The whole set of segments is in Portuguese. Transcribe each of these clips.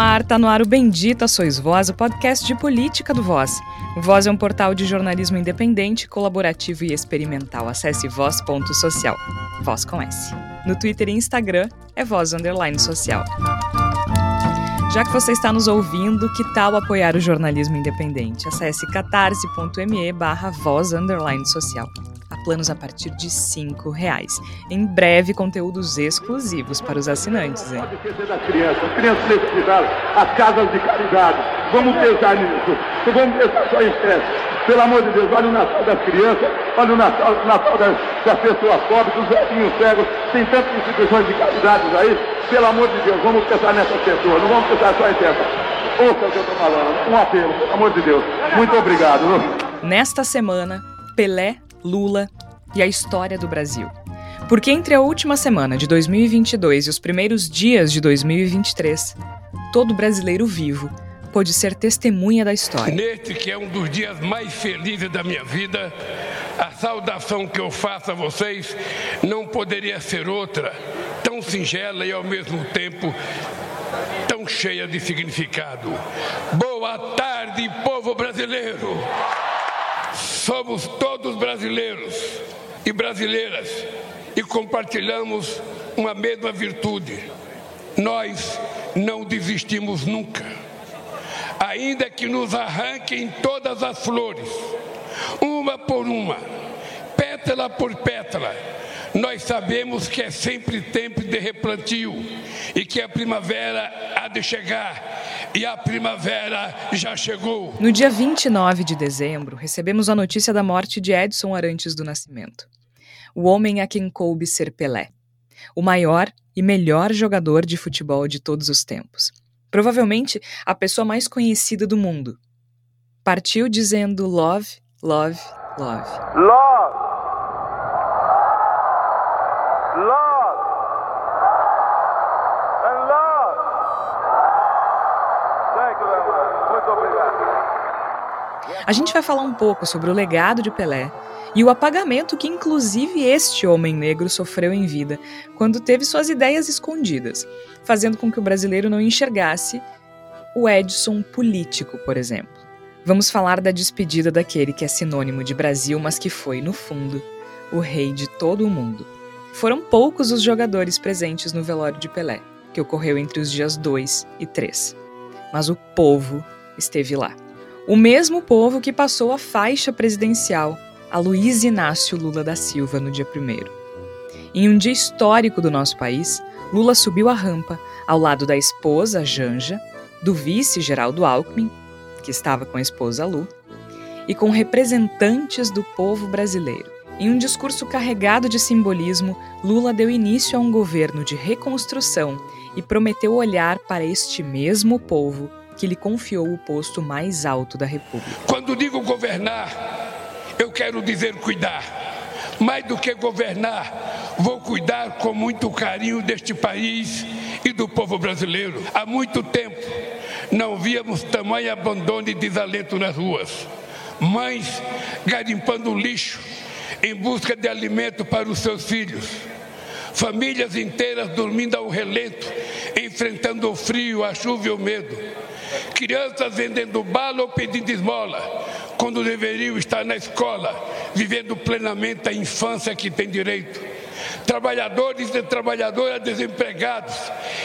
ar, tá no ar o Bendita Sois Voz, o podcast de política do Voz. O Voz é um portal de jornalismo independente, colaborativo e experimental. Acesse voz.social. Voz com S. No Twitter e Instagram é voz underline social. Já que você está nos ouvindo, que tal apoiar o jornalismo independente? Acesse catarse.me barra voz underline social planos a partir de R$ reais. Em breve, conteúdos exclusivos para os assinantes. Hein? Pode esquecer das crianças, as crianças necessitadas, as casas de caridade. Vamos pensar nisso. Vamos pensar só em estresse. Pelo amor de Deus, olha o Natal das crianças, olha o Natal, o Natal das, das pessoas pobres, dos velhinhos cegos. Tem tantas instituições de caridade aí. Pelo amor de Deus, vamos pensar nessas pessoas, não vamos pensar só em festa. Ouça o que eu estou falando. Um apelo, pelo amor de Deus. Muito obrigado. Nesta semana, Pelé Lula e a história do Brasil. Porque entre a última semana de 2022 e os primeiros dias de 2023, todo brasileiro vivo pôde ser testemunha da história. Neste que é um dos dias mais felizes da minha vida, a saudação que eu faço a vocês não poderia ser outra, tão singela e ao mesmo tempo tão cheia de significado. Boa tarde, povo brasileiro! Somos todos brasileiros e brasileiras e compartilhamos uma mesma virtude. Nós não desistimos nunca. Ainda que nos arranquem todas as flores, uma por uma, pétala por pétala, nós sabemos que é sempre tempo de replantio e que a primavera há de chegar. E a primavera já chegou. No dia 29 de dezembro, recebemos a notícia da morte de Edson Arantes do Nascimento. O homem a quem coube ser Pelé. O maior e melhor jogador de futebol de todos os tempos. Provavelmente a pessoa mais conhecida do mundo. Partiu dizendo love, love, love. Love! love A gente vai falar um pouco sobre o legado de Pelé e o apagamento que, inclusive, este homem negro sofreu em vida quando teve suas ideias escondidas, fazendo com que o brasileiro não enxergasse o Edson político, por exemplo. Vamos falar da despedida daquele que é sinônimo de Brasil, mas que foi, no fundo, o rei de todo o mundo. Foram poucos os jogadores presentes no velório de Pelé, que ocorreu entre os dias 2 e 3. Mas o povo esteve lá. O mesmo povo que passou a faixa presidencial a Luiz Inácio Lula da Silva no dia 1. Em um dia histórico do nosso país, Lula subiu a rampa ao lado da esposa Janja, do vice Geraldo Alckmin, que estava com a esposa Lu, e com representantes do povo brasileiro. Em um discurso carregado de simbolismo, Lula deu início a um governo de reconstrução e prometeu olhar para este mesmo povo que lhe confiou o posto mais alto da República. Quando digo governar, eu quero dizer cuidar. Mais do que governar, vou cuidar com muito carinho deste país e do povo brasileiro. Há muito tempo não víamos tamanho abandono e desalento nas ruas. Mães garimpando lixo em busca de alimento para os seus filhos. Famílias inteiras dormindo ao relento, enfrentando o frio, a chuva e o medo. Crianças vendendo bala ou pedindo esmola, quando deveriam estar na escola, vivendo plenamente a infância que tem direito. Trabalhadores e trabalhadoras desempregados,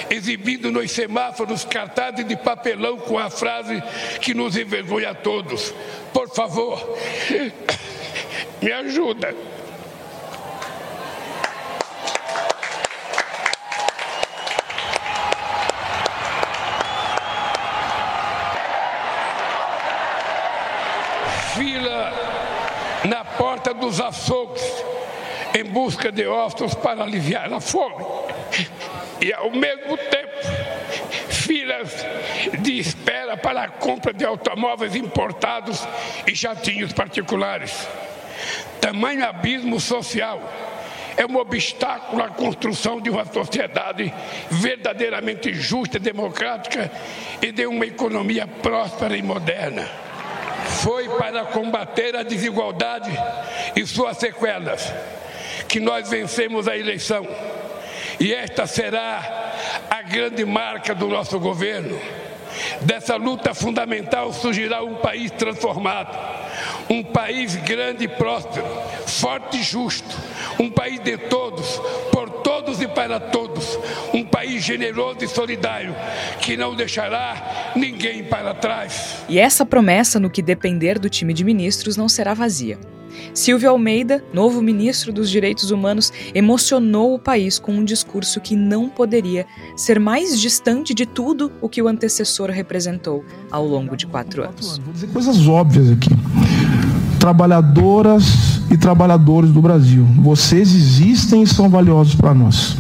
exibindo nos semáforos cartazes de papelão com a frase que nos envergonha a todos: Por favor, me ajuda. Porta dos açougues em busca de ossos para aliviar a fome. E ao mesmo tempo, filas de espera para a compra de automóveis importados e jatinhos particulares. Tamanho abismo social é um obstáculo à construção de uma sociedade verdadeiramente justa, democrática e de uma economia próspera e moderna. Foi para combater a desigualdade e suas sequelas que nós vencemos a eleição. E esta será a grande marca do nosso governo Dessa luta fundamental surgirá um país transformado, um país grande e próspero, forte e justo, um país de todos, por todos e para todos, um país generoso e solidário, que não deixará ninguém para trás. E essa promessa, no que depender do time de ministros, não será vazia. Silvio Almeida, novo ministro dos Direitos Humanos, emocionou o país com um discurso que não poderia ser mais distante de tudo o que o antecessor representou ao longo de quatro anos. Vou dizer coisas óbvias aqui. Trabalhadoras e trabalhadores do Brasil, vocês existem e são valiosos para nós.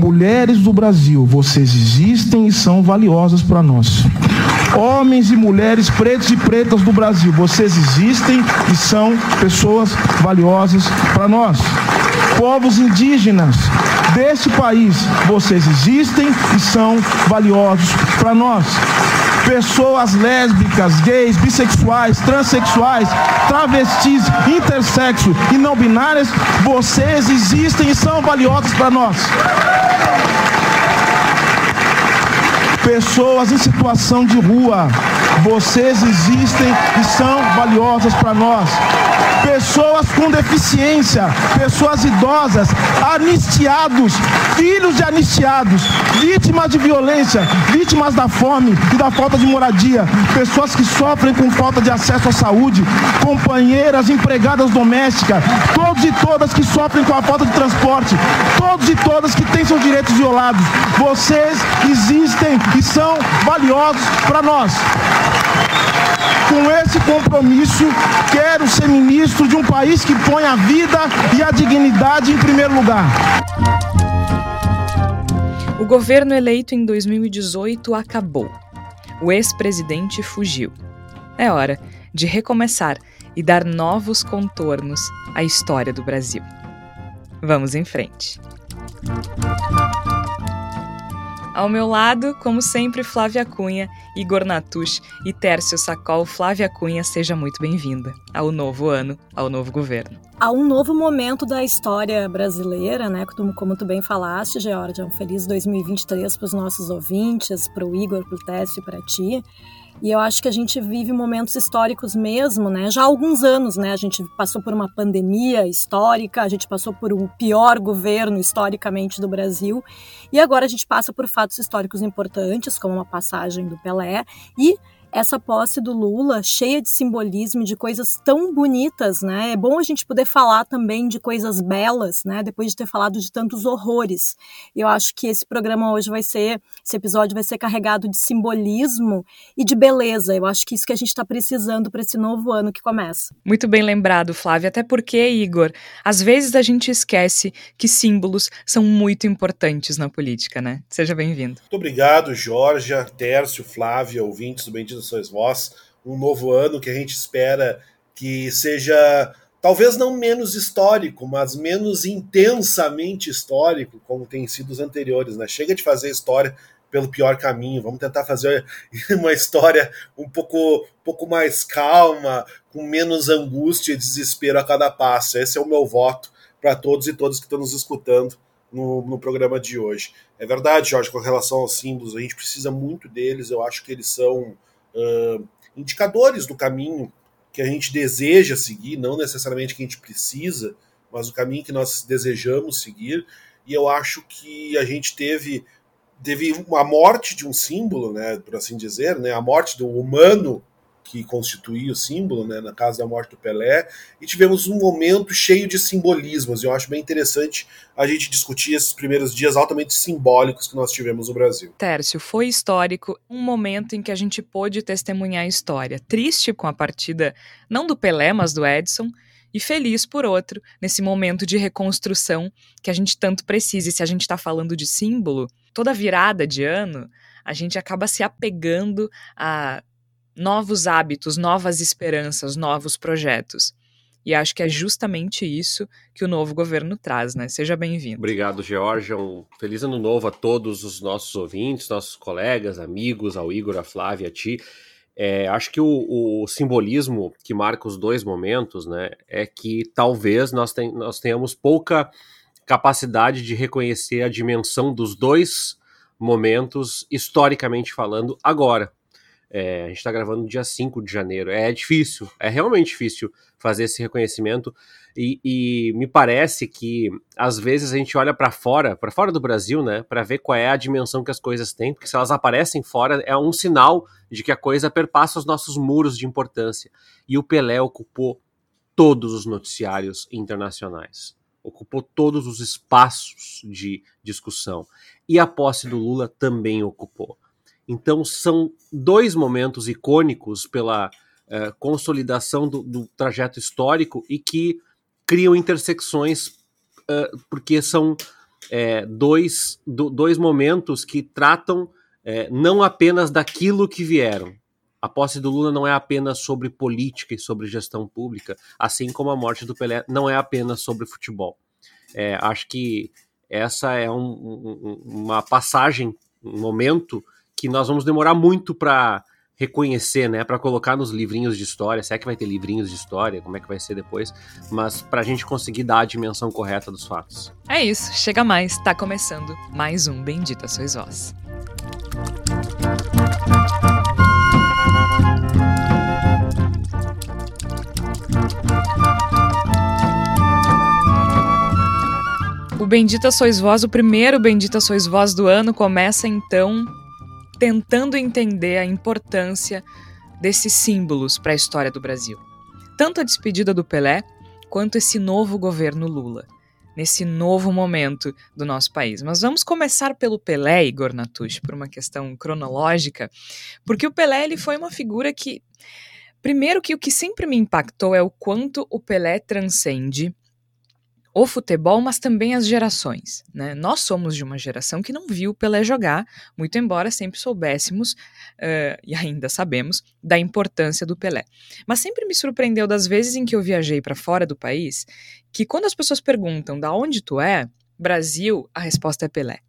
Mulheres do Brasil, vocês existem e são valiosas para nós. Homens e mulheres pretos e pretas do Brasil, vocês existem e são pessoas valiosas para nós. Povos indígenas deste país, vocês existem e são valiosos para nós pessoas lésbicas, gays, bissexuais, transexuais, travestis, intersexo e não binárias, vocês existem e são valiosos para nós. Pessoas em situação de rua, vocês existem e são valiosas para nós. Pessoas com deficiência, pessoas idosas, anistiados, filhos de anistiados, vítimas de violência, vítimas da fome e da falta de moradia, pessoas que sofrem com falta de acesso à saúde, companheiras, empregadas domésticas, todos e todas que sofrem com a falta de transporte, todos e todas que têm seus direitos violados. Vocês existem e são valiosos para nós. Com esse compromisso, quero ser ministro de um país que põe a vida e a dignidade em primeiro lugar. O governo eleito em 2018 acabou. O ex-presidente fugiu. É hora de recomeçar e dar novos contornos à história do Brasil. Vamos em frente. Ao meu lado, como sempre, Flávia Cunha, Igor Natush e Tércio Sacol. Flávia Cunha, seja muito bem-vinda ao novo ano, ao novo governo. A um novo momento da história brasileira, né? Como, tu bem falaste, Georgia, um feliz 2023 para os nossos ouvintes, para o Igor, para o Tércio e para ti. E eu acho que a gente vive momentos históricos mesmo, né? Já há alguns anos, né? A gente passou por uma pandemia histórica, a gente passou por um pior governo historicamente do Brasil, e agora a gente passa por fatos históricos importantes, como uma passagem do Pelé e essa posse do Lula cheia de simbolismo, de coisas tão bonitas, né? É bom a gente poder falar também de coisas belas, né? Depois de ter falado de tantos horrores. Eu acho que esse programa hoje vai ser, esse episódio vai ser carregado de simbolismo e de beleza. Eu acho que isso que a gente está precisando para esse novo ano que começa. Muito bem lembrado, Flávia. Até porque, Igor, às vezes a gente esquece que símbolos são muito importantes na política, né? Seja bem-vindo. Muito obrigado, Jorge, Tércio, Flávia, ouvintes do Bendito sois vós, um novo ano que a gente espera que seja talvez não menos histórico, mas menos intensamente histórico, como tem sido os anteriores. Né? Chega de fazer história pelo pior caminho, vamos tentar fazer uma história um pouco, um pouco mais calma, com menos angústia e desespero a cada passo. Esse é o meu voto para todos e todas que estão nos escutando no, no programa de hoje. É verdade, Jorge, com relação aos símbolos, a gente precisa muito deles, eu acho que eles são uh, indicadores do caminho que a gente deseja seguir, não necessariamente que a gente precisa, mas o caminho que nós desejamos seguir. E eu acho que a gente teve teve a morte de um símbolo, né, por assim dizer, né, a morte do humano que constituía o símbolo, né, na casa da morte do Pelé, e tivemos um momento cheio de simbolismos. E eu acho bem interessante a gente discutir esses primeiros dias altamente simbólicos que nós tivemos no Brasil. Tércio, foi histórico, um momento em que a gente pôde testemunhar a história. Triste com a partida, não do Pelé, mas do Edson, e feliz por outro, nesse momento de reconstrução que a gente tanto precisa. E se a gente está falando de símbolo, toda virada de ano, a gente acaba se apegando a novos hábitos, novas esperanças, novos projetos. E acho que é justamente isso que o novo governo traz, né? Seja bem-vindo. Obrigado, Georgia. Um feliz ano novo a todos os nossos ouvintes, nossos colegas, amigos, ao Igor, a Flávia, a ti. É, acho que o, o, simbolismo que marca os dois momentos, né, é que talvez nós, ten, nós tenhamos pouca capacidade de reconhecer a dimensão dos dois momentos, historicamente falando, agora. É, a gente está gravando dia 5 de janeiro. É difícil, é realmente difícil fazer esse reconhecimento. E, e me parece que às vezes a gente olha para fora, para fora do Brasil, né, para ver qual é a dimensão que as coisas têm, porque se elas aparecem fora é um sinal de que a coisa perpassa os nossos muros de importância. E o Pelé ocupou todos os noticiários internacionais, ocupou todos os espaços de discussão. E a posse do Lula também ocupou. Então são dois momentos icônicos pela uh, consolidação do, do, trajeto histórico e que criam intersecções uh, porque são é, dois, do, dois momentos que tratam é, não apenas daquilo que vieram. A posse do Lula não é apenas sobre política e sobre gestão pública, assim como a morte do Pelé não é apenas sobre futebol. É, acho que essa é um, um, uma passagem, um momento que nós vamos demorar muito para reconhecer, né, para colocar nos livrinhos de história, se é que vai ter livrinhos de história, como é que vai ser depois, mas para a gente conseguir dar a dimensão correta dos fatos. É isso, chega mais, tá começando mais um Bendita Sois Vós. O Bendita Sois Vós, o primeiro Bendita Sois Vós do ano, começa então tentando entender a importância desses símbolos para a história do Brasil. Tanto a despedida do Pelé, quanto esse novo governo Lula, nesse novo momento do nosso país. Mas vamos começar pelo Pelé, Igor Natush, por uma questão cronológica, porque o Pelé ele foi uma figura que. Primeiro, que o que sempre me impactou é o quanto o Pelé transcende o futebol, mas também as gerações. Né? Nós somos de uma geração que não viu Pelé jogar, muito embora sempre soubéssemos, uh, e ainda sabemos, da importância do Pelé. Mas sempre me surpreendeu das vezes em que eu viajei para fora do país, que quando as pessoas perguntam da onde tu é, Brasil, a resposta é Pelé.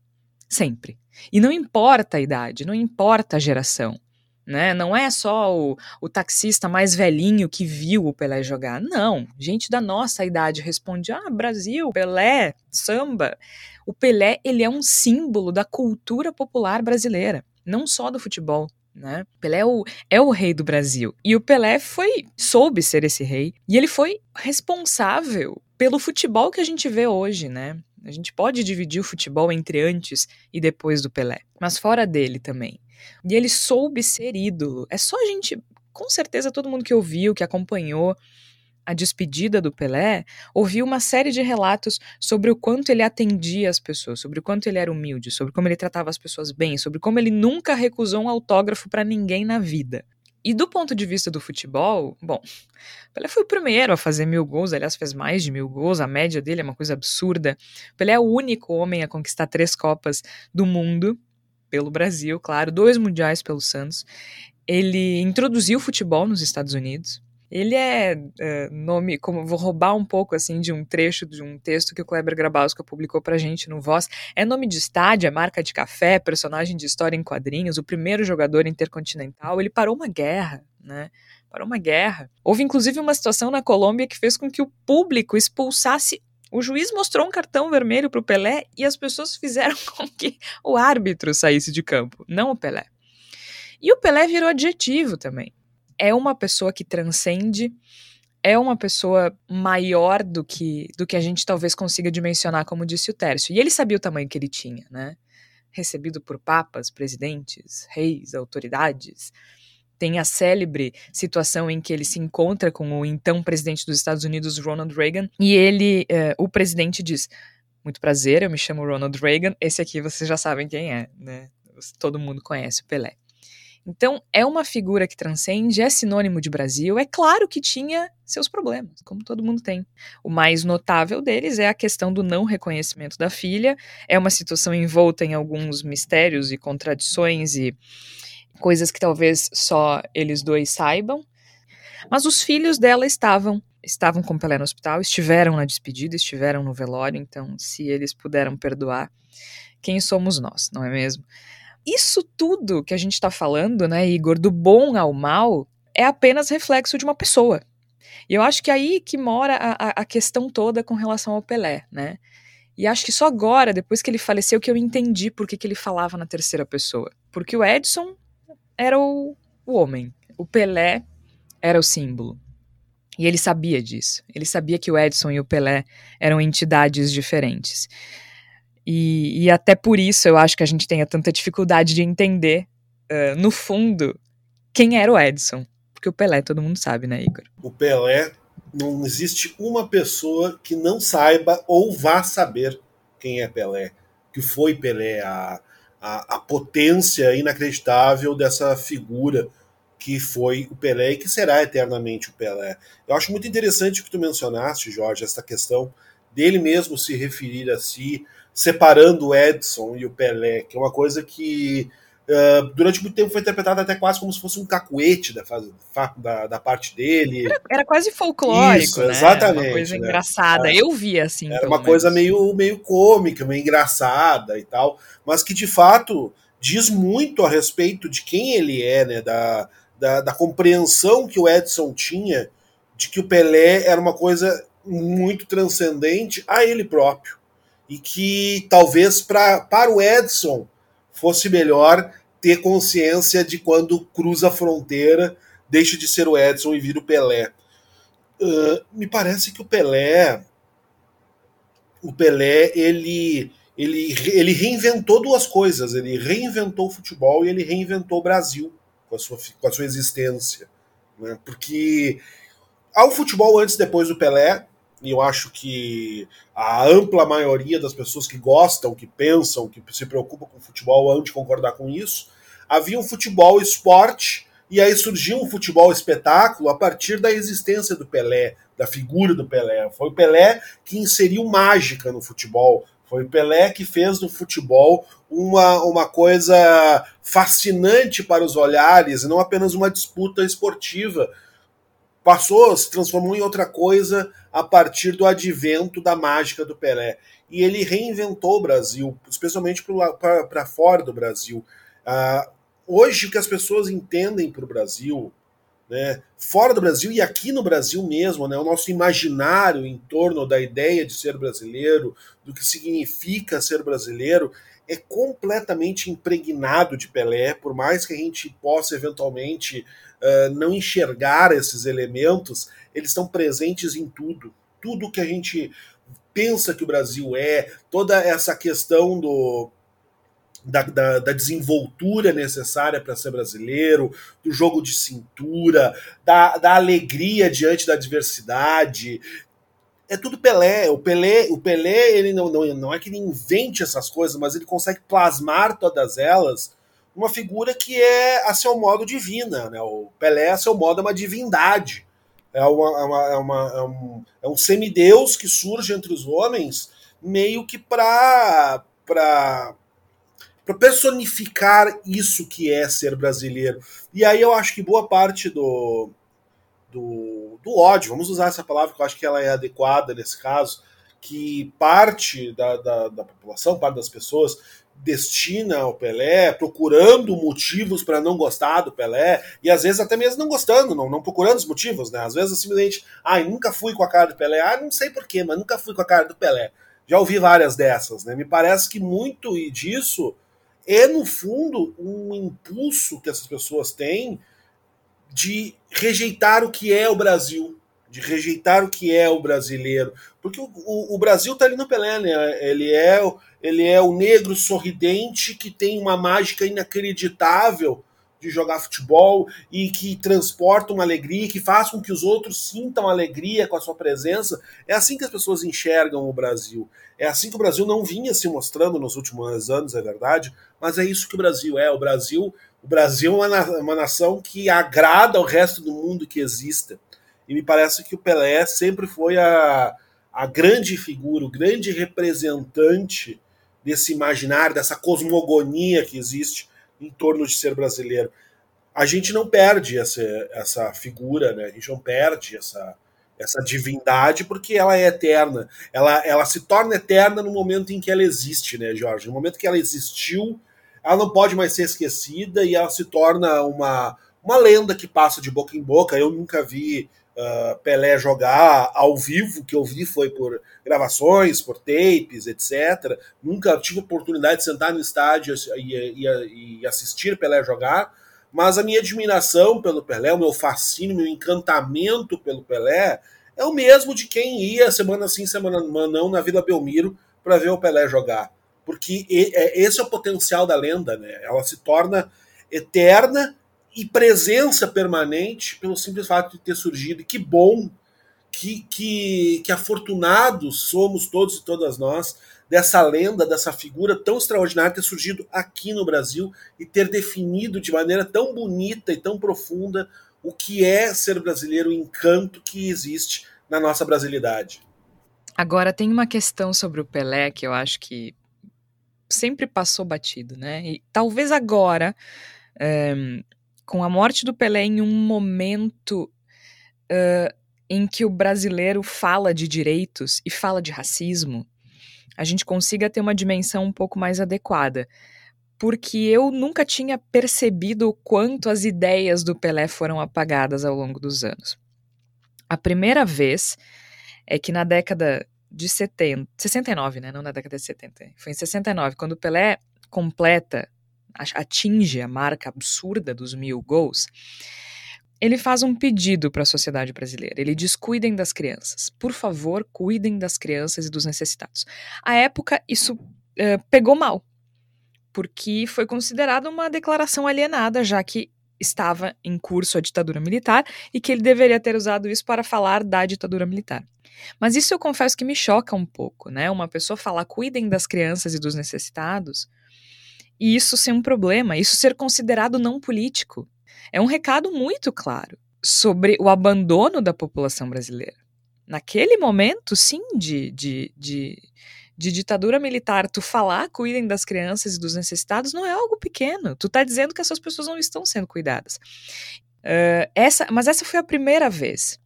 Sempre. E não importa a idade, não importa a geração. Né? Não é só o, o taxista mais velhinho que viu o Pelé jogar. Não, gente da nossa idade responde: "Ah, Brasil, Pelé, samba". O Pelé, ele é um símbolo da cultura popular brasileira, não só do futebol. Né? Pelé é o, é o rei do Brasil. E o Pelé foi soube ser esse rei. E ele foi responsável pelo futebol que a gente vê hoje, né? A gente pode dividir o futebol entre antes e depois do Pelé, mas fora dele também. E ele soube ser ídolo. É só a gente, com certeza, todo mundo que ouviu, que acompanhou a despedida do Pelé, ouviu uma série de relatos sobre o quanto ele atendia as pessoas, sobre o quanto ele era humilde, sobre como ele tratava as pessoas bem, sobre como ele nunca recusou um autógrafo para ninguém na vida. E do ponto de vista do futebol, bom, Pelé foi o primeiro a fazer mil gols, aliás, fez mais de mil gols, a média dele é uma coisa absurda. Pelé é o único homem a conquistar três Copas do Mundo, pelo Brasil, claro, dois mundiais pelo Santos. Ele introduziu o futebol nos Estados Unidos. Ele é, é, nome, como vou roubar um pouco assim de um trecho de um texto que o Kleber Grabowska publicou pra gente no Voz. É nome de estádio, é marca de café, personagem de história em quadrinhos, o primeiro jogador intercontinental. Ele parou uma guerra, né? Parou uma guerra. Houve inclusive uma situação na Colômbia que fez com que o público expulsasse o juiz mostrou um cartão vermelho para o Pelé e as pessoas fizeram com que o árbitro saísse de campo, não o Pelé. E o Pelé virou adjetivo também. É uma pessoa que transcende, é uma pessoa maior do que do que a gente talvez consiga dimensionar, como disse o Tércio. E ele sabia o tamanho que ele tinha, né? Recebido por papas, presidentes, reis, autoridades tem a célebre situação em que ele se encontra com o então presidente dos Estados Unidos, Ronald Reagan, e ele, eh, o presidente diz: Muito prazer, eu me chamo Ronald Reagan, esse aqui vocês já sabem quem é, né? Todo mundo conhece o Pelé. Então, é uma figura que transcende, é sinônimo de Brasil. É claro que tinha seus problemas, como todo mundo tem. O mais notável deles é a questão do não reconhecimento da filha. É uma situação envolta em alguns mistérios e contradições e coisas que talvez só eles dois saibam. Mas os filhos dela estavam estavam com Pelé no hospital, estiveram na despedida, estiveram no velório, então se eles puderam perdoar, quem somos nós, não é mesmo? Isso tudo que a gente está falando, né, Igor, do bom ao mal, é apenas reflexo de uma pessoa. E eu acho que é aí que mora a, a questão toda com relação ao Pelé, né? E acho que só agora, depois que ele faleceu, que eu entendi por que, que ele falava na terceira pessoa. Porque o Edson era o, o homem, o Pelé era o símbolo. E ele sabia disso. Ele sabia que o Edson e o Pelé eram entidades diferentes. E, e até por isso eu acho que a gente tenha tanta dificuldade de entender, uh, no fundo, quem era o Edson. Porque o Pelé todo mundo sabe, né, Igor? O Pelé, não existe uma pessoa que não saiba ou vá saber quem é Pelé, que foi Pelé, a, a, a potência inacreditável dessa figura que foi o Pelé e que será eternamente o Pelé. Eu acho muito interessante o que tu mencionaste, Jorge, essa questão dele mesmo se referir a si, separando o Edson e o Pelé, que é uma coisa que uh, durante muito tempo foi interpretada até quase como se fosse um cacuete da, da, da parte dele. Era, era, quase folclórico, Isso, né? Exatamente. Uma coisa né? engraçada. É. Eu via assim. Era uma menos. coisa meio, meio cômica, meio engraçada e tal, mas que de fato diz muito a respeito de quem ele é, né? Da, da, da, compreensão que o Edson tinha de que o Pelé era uma coisa muito transcendente a ele próprio. E que talvez pra, para o Edson fosse melhor ter consciência de quando cruza a fronteira, deixa de ser o Edson e vira o Pelé. Uh, me parece que o Pelé. O Pelé, ele, ele, ele reinventou duas coisas. Ele reinventou o futebol e ele reinventou o Brasil com a sua, com a sua existência. Né? Porque ao futebol antes e depois do Pelé, e eu acho que a ampla maioria das pessoas que gostam, que pensam, que se preocupam com futebol hão de concordar com isso, havia um futebol esporte, e aí surgiu um futebol espetáculo a partir da existência do Pelé, da figura do Pelé. Foi o Pelé que inseriu mágica no futebol, foi o Pelé que fez do futebol uma, uma coisa fascinante para os olhares, não apenas uma disputa esportiva. Passou, se transformou em outra coisa a partir do advento da mágica do Pelé. E ele reinventou o Brasil, especialmente para fora do Brasil. Uh, hoje, o que as pessoas entendem para o Brasil, né, fora do Brasil e aqui no Brasil mesmo, né, o nosso imaginário em torno da ideia de ser brasileiro, do que significa ser brasileiro, é completamente impregnado de Pelé, por mais que a gente possa eventualmente uh, não enxergar esses elementos, eles estão presentes em tudo. Tudo que a gente pensa que o Brasil é, toda essa questão do da, da, da, desenvoltura necessária para ser brasileiro, do jogo de cintura, da, da alegria diante da adversidade. É tudo Pelé. O Pelé, o Pelé ele não, não, não é que ele invente essas coisas, mas ele consegue plasmar todas elas uma figura que é a seu modo divina. Né? O Pelé, a seu modo, é uma divindade. É, uma, é, uma, é, uma, é um, é um semideus que surge entre os homens meio que para para personificar isso que é ser brasileiro. E aí eu acho que boa parte do, do, do ódio, vamos usar essa palavra que eu acho que ela é adequada nesse caso, que parte da, da, da população, parte das pessoas destina ao Pelé, procurando motivos para não gostar do Pelé, e às vezes até mesmo não gostando, não, não procurando os motivos, né? Às vezes simplesmente, ai, ah, nunca fui com a cara do Pelé, ah, não sei porquê, mas nunca fui com a cara do Pelé. Já ouvi várias dessas, né? Me parece que muito disso é, no fundo, um impulso que essas pessoas têm de rejeitar o que é o Brasil, de rejeitar o que é o brasileiro. Porque o, o, o Brasil está ali no Pelé, né? Ele é, ele é o negro sorridente que tem uma mágica inacreditável de jogar futebol e que transporta uma alegria, que faz com que os outros sintam alegria com a sua presença. É assim que as pessoas enxergam o Brasil. É assim que o Brasil não vinha se mostrando nos últimos anos, é verdade, mas é isso que o Brasil é. O Brasil, o Brasil é uma, uma nação que agrada ao resto do mundo que exista. E me parece que o Pelé sempre foi a, a grande figura, o grande representante desse imaginário, dessa cosmogonia que existe em torno de ser brasileiro. A gente não perde essa, essa figura, né? a gente não perde essa, essa divindade porque ela é eterna. Ela, ela se torna eterna no momento em que ela existe, né, Jorge? No momento que ela existiu, ela não pode mais ser esquecida e ela se torna uma, uma lenda que passa de boca em boca. Eu nunca vi uh, Pelé jogar ao vivo, que eu vi foi por gravações, por tapes, etc. Nunca tive oportunidade de sentar no estádio e, e, e assistir Pelé jogar, mas a minha admiração pelo Pelé, o meu fascínio, meu encantamento pelo Pelé é o mesmo de quem ia semana sim, semana não na Vila Belmiro para ver o Pelé jogar. Porque é, esse é o potencial da lenda, né? Ela se torna eterna e presença permanente pelo simples fato de ter surgido. E que bom, que, que, que afortunados somos todos e todas nós dessa lenda, dessa figura tão extraordinária ter surgido aqui no Brasil e ter definido de maneira tão bonita e tão profunda o que é ser brasileiro, o encanto que existe na nossa brasilidade. Agora, tem uma questão sobre o Pelé que eu acho que sempre passou batido, né? E talvez agora, é, com a morte do Pelé em um momento uh, em que o brasileiro fala de direitos e fala de racismo, a gente consiga ter uma dimensão um pouco mais adequada. Porque eu nunca tinha percebido o quanto as ideias do Pelé foram apagadas ao longo dos anos. A primeira vez é que na década de 70, 69, né? Não na década de 70. Foi em 69, quando o Pelé completa atinge a marca absurda dos mil gols, ele faz um pedido para a sociedade brasileira. Ele diz: cuidem das crianças. Por favor, cuidem das crianças e dos necessitados. À época, isso uh, pegou mal, porque foi considerado uma declaração alienada, já que estava em curso a ditadura militar e que ele deveria ter usado isso para falar da ditadura militar. Mas isso eu confesso que me choca um pouco, né? Uma pessoa falar cuidem das crianças e dos necessitados e isso ser um problema, isso ser considerado não político. É um recado muito claro sobre o abandono da população brasileira. Naquele momento, sim, de, de, de, de ditadura militar, tu falar cuidem das crianças e dos necessitados não é algo pequeno. Tu tá dizendo que essas pessoas não estão sendo cuidadas. Uh, essa, mas essa foi a primeira vez.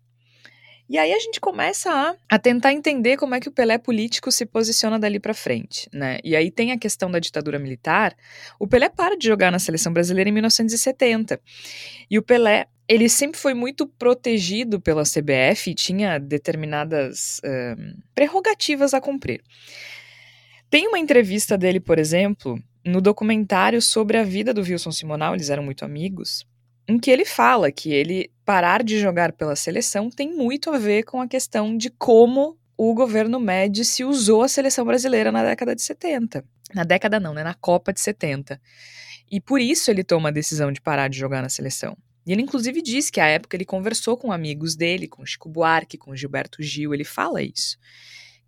E aí a gente começa a, a, tentar entender como é que o Pelé político se posiciona dali para frente, né? E aí tem a questão da ditadura militar. O Pelé para de jogar na seleção brasileira em 1970. E o Pelé, ele sempre foi muito protegido pela CBF e tinha determinadas uh, prerrogativas a cumprir. Tem uma entrevista dele, por exemplo, no documentário sobre a vida do Wilson Simonal, eles eram muito amigos, em que ele fala que ele parar de jogar pela seleção tem muito a ver com a questão de como o governo Médici usou a seleção brasileira na década de 70. Na década não, né? Na Copa de 70. E por isso ele toma a decisão de parar de jogar na seleção. E ele inclusive diz que à época ele conversou com amigos dele, com Chico Buarque, com Gilberto Gil, ele fala isso.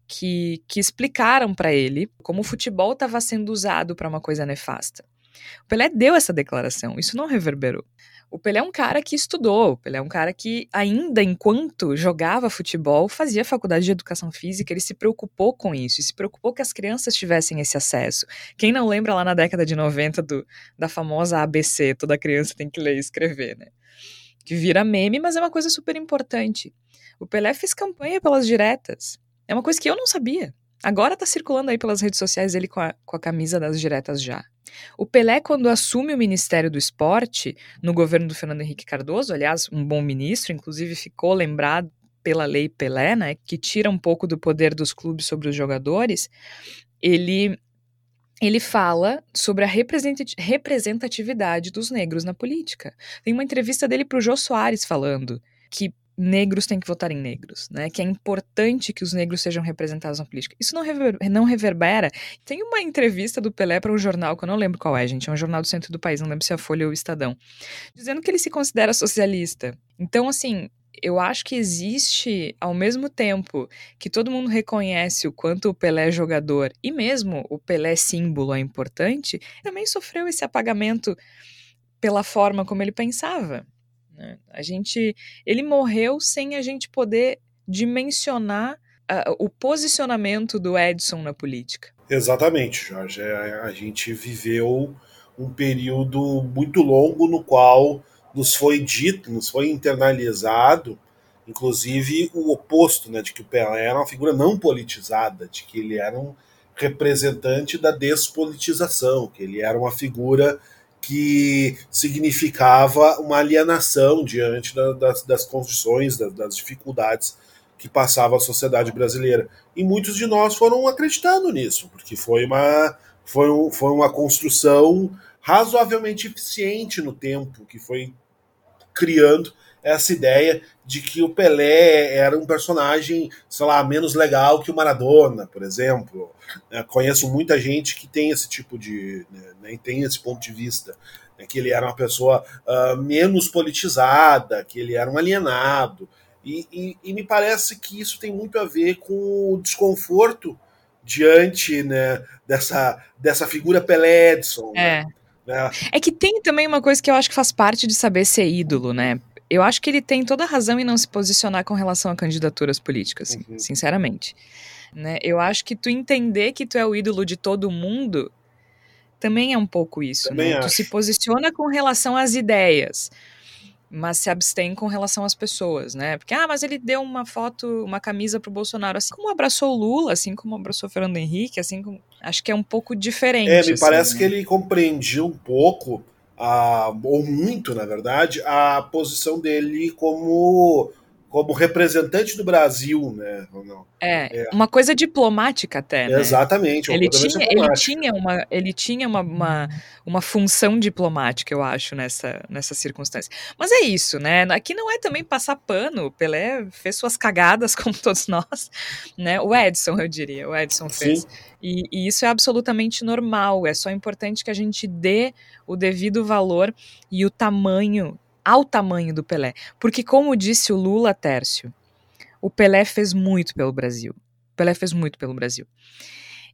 Que, que explicaram para ele como o futebol estava sendo usado para uma coisa nefasta. O Pelé deu essa declaração, isso não reverberou. O Pelé é um cara que estudou, o Pelé é um cara que, ainda enquanto jogava futebol, fazia faculdade de educação física, ele se preocupou com isso, se preocupou que as crianças tivessem esse acesso. Quem não lembra lá na década de 90 do, da famosa ABC, toda criança tem que ler e escrever, né? Que vira meme, mas é uma coisa super importante. O Pelé fez campanha pelas diretas. É uma coisa que eu não sabia. Agora tá circulando aí pelas redes sociais ele com a, com a camisa das diretas já. O Pelé, quando assume o Ministério do Esporte, no governo do Fernando Henrique Cardoso, aliás, um bom ministro, inclusive ficou lembrado pela lei Pelé, né, que tira um pouco do poder dos clubes sobre os jogadores, ele ele fala sobre a representatividade dos negros na política. Tem uma entrevista dele para o Jô Soares falando que negros têm que votar em negros, né? Que é importante que os negros sejam representados na política. Isso não, rever, não reverbera. Tem uma entrevista do Pelé para um jornal, que eu não lembro qual é, gente, é um jornal do centro do país, não lembro se é a Folha ou o Estadão, dizendo que ele se considera socialista. Então, assim, eu acho que existe, ao mesmo tempo que todo mundo reconhece o quanto o Pelé é jogador e mesmo o Pelé símbolo é importante, também sofreu esse apagamento pela forma como ele pensava. Né? A gente, ele morreu sem a gente poder dimensionar uh, o posicionamento do Edson na política. Exatamente, Jorge. É, a gente viveu um período muito longo no qual nos foi dito, nos foi internalizado, inclusive o oposto, né, de que o Pelé era uma figura não politizada, de que ele era um representante da despolitização, que ele era uma figura que significava uma alienação diante da, das, das condições, das, das dificuldades que passava a sociedade brasileira. E muitos de nós foram acreditando nisso, porque foi uma, foi, um, foi uma construção razoavelmente eficiente no tempo, que foi criando essa ideia de que o Pelé era um personagem, sei lá, menos legal que o Maradona, por exemplo. É, conheço muita gente que tem esse tipo de. Né, tem esse ponto de vista. Né, que ele era uma pessoa uh, menos politizada, que ele era um alienado. E, e, e, me parece que isso tem muito a ver com o desconforto diante né, dessa, dessa figura Pelé Edson. Né? É. Né? É que tem também uma coisa que eu acho que faz parte de saber ser ídolo, né? Eu acho que ele tem toda a razão em não se posicionar com relação a candidaturas políticas, uhum. sinceramente. Né? Eu acho que tu entender que tu é o ídolo de todo mundo também é um pouco isso. Né? Tu se posiciona com relação às ideias mas se abstém com relação às pessoas, né? Porque, ah, mas ele deu uma foto, uma camisa pro Bolsonaro, assim como abraçou o Lula, assim como abraçou o Fernando Henrique, assim como... Acho que é um pouco diferente. É, me assim, parece né? que ele compreendia um pouco, a, ou muito, na verdade, a posição dele como como representante do Brasil, né? É, é, uma coisa diplomática até, né? Exatamente. Ele tinha, ele tinha, uma, ele tinha uma, uma, uma, função diplomática, eu acho, nessa, nessa circunstância. Mas é isso, né? Aqui não é também passar pano. O Pelé fez suas cagadas, como todos nós, né? O Edson, eu diria, o Edson fez. E, e isso é absolutamente normal. É só importante que a gente dê o devido valor e o tamanho ao tamanho do Pelé. Porque, como disse o Lula Tércio, o Pelé fez muito pelo Brasil. O Pelé fez muito pelo Brasil.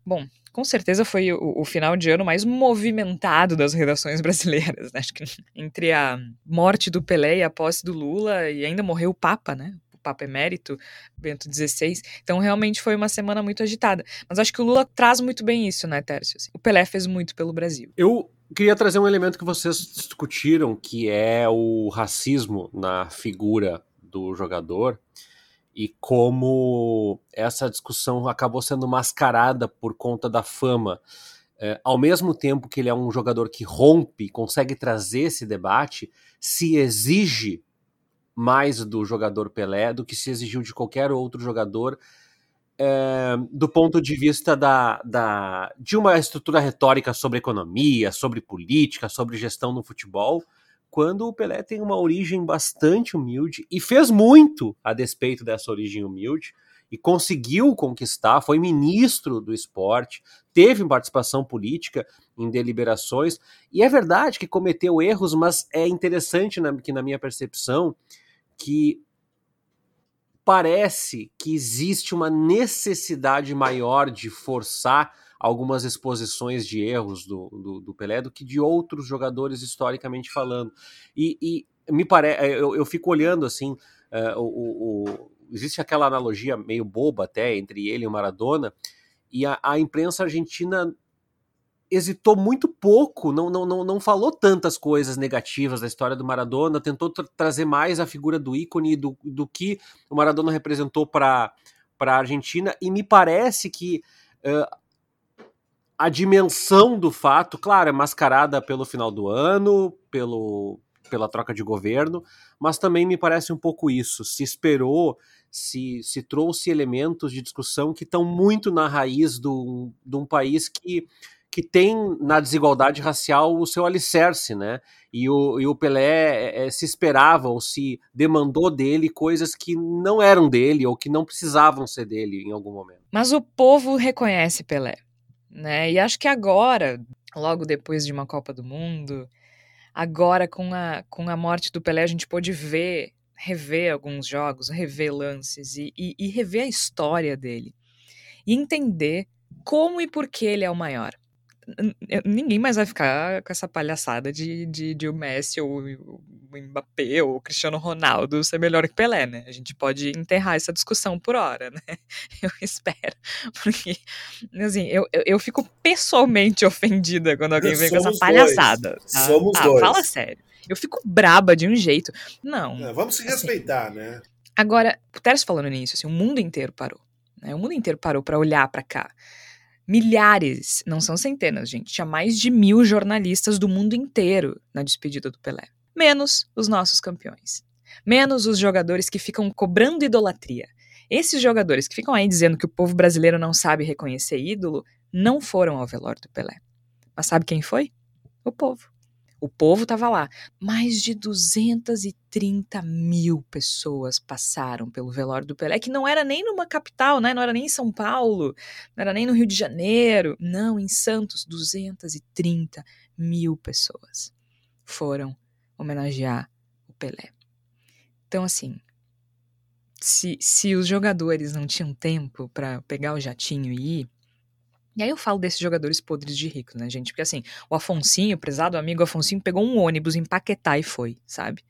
Bom, com certeza foi o, o, final de ano mais movimentado das redações brasileiras. Né? Acho que entre a morte do Pelé e a posse do Lula, e ainda morreu o Papa, né? O Papa Emérito, Bento XVI. Então, realmente foi uma semana muito agitada. Mas acho que o Lula traz muito bem isso, né, Tércio? Assim, o Pelé fez muito pelo Brasil. Eu queria trazer um elemento que vocês discutiram, que é o racismo na figura do jogador e como essa discussão acabou sendo mascarada por conta da fama. É, ao mesmo tempo que ele é um jogador que rompe, consegue trazer esse debate, se exige mais do jogador Pelé do que se exigiu de qualquer outro jogador é, do ponto de vista da, da, de uma estrutura retórica sobre economia, sobre política, sobre gestão no futebol, quando o Pelé tem uma origem bastante humilde e fez muito a despeito dessa origem humilde e conseguiu conquistar, foi ministro do esporte, teve participação política em deliberações, e é verdade que cometeu erros, mas é interessante na, que, na minha percepção, que parece que existe uma necessidade maior de forçar algumas exposições de erros do, do, do Pelé do que de outros jogadores historicamente falando. E, e me parece, é, eu, eu, fico olhando assim, uh, o, o, existe aquela analogia meio boba até entre ele e o Maradona, e a, a imprensa argentina hesitou muito pouco, não, não, não, não falou tantas coisas negativas da história do Maradona, tentou tra trazer mais a figura do ícone do, do que o Maradona representou para a Argentina, e me parece que uh, a dimensão do fato, claro, é mascarada pelo final do ano, pelo, pela troca de governo, mas também me parece um pouco isso. Se esperou, se, se trouxe elementos de discussão que estão muito na raiz do, de um país que que tem na desigualdade racial o seu alicerce, né? E o, e o Pelé é, é, se esperava ou se demandou dele coisas que não eram dele ou que não precisavam ser dele em algum momento. Mas o povo reconhece Pelé, né? E acho que agora, logo depois de uma Copa do Mundo, agora com a, com a morte do Pelé, a gente pôde ver, rever alguns jogos, rever lances e, e, e rever a história dele. E entender como e por que ele é o maior ninguém mais vai ficar com essa palhaçada de, de, de o Messi ou o Mbappé ou o Cristiano Ronaldo ser melhor que Pelé, né? A gente pode enterrar essa discussão por hora, né? Eu espero. Porque, assim, eu, eu, fico pessoalmente ofendida quando alguém vem com essa palhaçada. Tá? Somos ah, dois. Fala sério. Eu fico braba de um jeito. Não. É, vamos se assim, respeitar, né? Agora, o Teres falando nisso, assim, o mundo inteiro parou. Né? O mundo inteiro parou para olhar para cá Milhares, não são centenas, gente. Tinha mais de mil jornalistas do mundo inteiro na despedida do Pelé. Menos os nossos campeões. Menos os jogadores que ficam cobrando idolatria. Esses jogadores que ficam aí dizendo que o povo brasileiro não sabe reconhecer ídolo não foram ao velório do Pelé. Mas sabe quem foi? O povo. O povo estava lá. Mais de 230 mil pessoas passaram pelo velório do Pelé, que não era nem numa capital, né? não era nem em São Paulo, não era nem no Rio de Janeiro. Não, em Santos, 230 mil pessoas foram homenagear o Pelé. Então, assim, se, se os jogadores não tinham tempo para pegar o jatinho e ir, e aí eu falo desses jogadores podres de rico, né, gente? Porque assim, o Afonsinho, prezado amigo Afonsinho, pegou um ônibus em Paquetá e foi, sabe?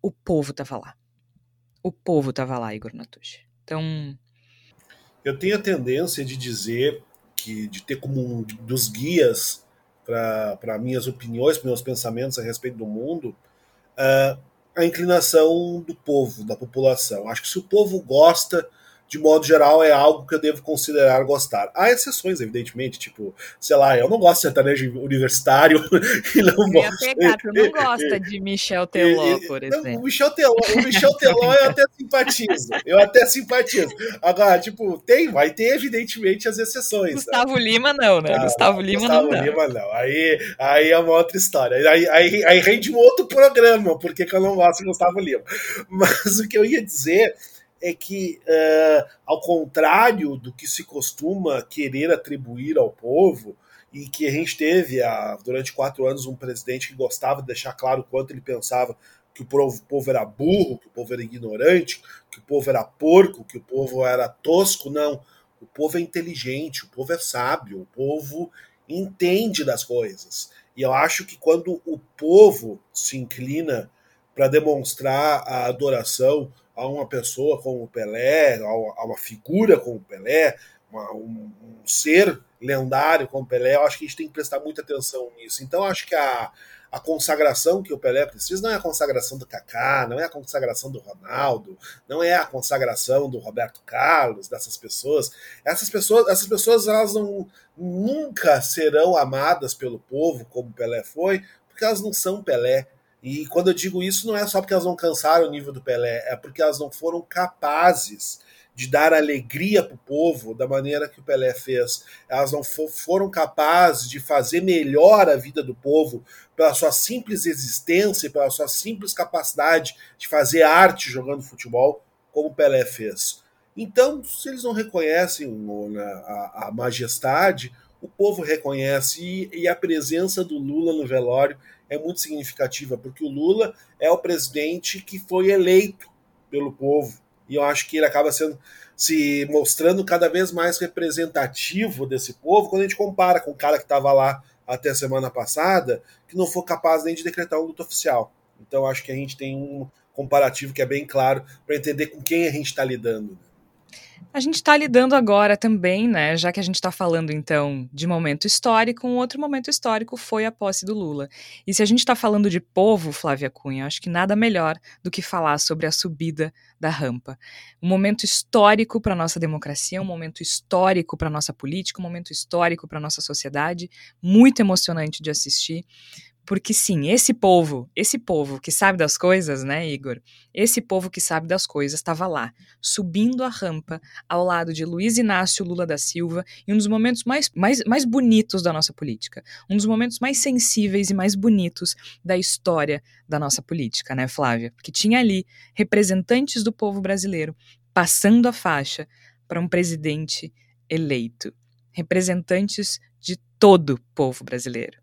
O povo tava lá. O povo tava lá, Igor Natucci. Então. Eu tenho a tendência de dizer que, de ter como um dos guias para minhas opiniões, meus pensamentos a respeito do mundo, uh, a inclinação do povo, da população. Acho que se o povo gosta de modo geral, é algo que eu devo considerar gostar. Há exceções, evidentemente, tipo, sei lá, eu não gosto de sertanejo universitário e não eu ia pegar, tu não gosta de Michel Teló, por exemplo. Não, o Michel Teló, o Michel Teló eu até simpatizo. Eu até simpatizo. Agora, tipo, tem, vai ter, evidentemente, as exceções. Gustavo né? Lima não, né? Ah, Gustavo Lima Gustavo não. Gustavo Lima não. Aí, aí é uma outra história. Aí, aí, aí rende um outro programa, porque eu não gosto de Gustavo Lima. Mas o que eu ia dizer é que, uh, ao contrário do que se costuma querer atribuir ao povo, e que a gente teve durante quatro anos um presidente que gostava de deixar claro quanto ele pensava que o povo era burro, que o povo era ignorante, que o povo era porco, que o povo era tosco, não. O povo é inteligente, o povo é sábio, o povo entende das coisas. E eu acho que quando o povo se inclina para demonstrar a adoração a uma pessoa como o Pelé, a uma figura como o Pelé, uma, um, um, ser lendário como o Pelé, eu acho que a gente tem que prestar muita atenção nisso. Então, acho que a, a consagração que o Pelé precisa não é a consagração do Kaká, não é a consagração do Ronaldo, não é a consagração do Roberto Carlos, dessas pessoas. Essas pessoas, essas pessoas elas não, nunca serão amadas pelo povo como Pelé foi, porque elas não são Pelé. E quando eu digo isso, não é só porque elas não cansaram o nível do Pelé, é porque elas não foram capazes de dar alegria para o povo da maneira que o Pelé fez. Elas não for, foram capazes de fazer melhor a vida do povo pela sua simples existência, pela sua simples capacidade de fazer arte jogando futebol, como o Pelé fez. Então, se eles não reconhecem a, a majestade, o povo reconhece e, e a presença do Lula no velório é muito significativa, porque o Lula é o presidente que foi eleito pelo povo. E eu acho que ele acaba sendo se mostrando cada vez mais representativo desse povo quando a gente compara com o cara que estava lá até a semana passada, que não foi capaz nem de decretar um luto oficial. Então acho que a gente tem um comparativo que é bem claro para entender com quem a gente está lidando. A gente está lidando agora também, né? Já que a gente está falando então de momento histórico, um outro momento histórico foi a posse do Lula. E se a gente está falando de povo, Flávia Cunha, acho que nada melhor do que falar sobre a subida da rampa. Um momento histórico para nossa democracia, um momento histórico para nossa política, um momento histórico para nossa sociedade, muito emocionante de assistir. Porque sim, esse povo, esse povo que sabe das coisas, né, Igor? Esse povo que sabe das coisas estava lá, subindo a rampa ao lado de Luiz Inácio Lula da Silva, em um dos momentos mais, mais, mais bonitos da nossa política, um dos momentos mais sensíveis e mais bonitos da história da nossa política, né, Flávia? Porque tinha ali representantes do povo brasileiro passando a faixa para um presidente eleito, representantes de todo o povo brasileiro.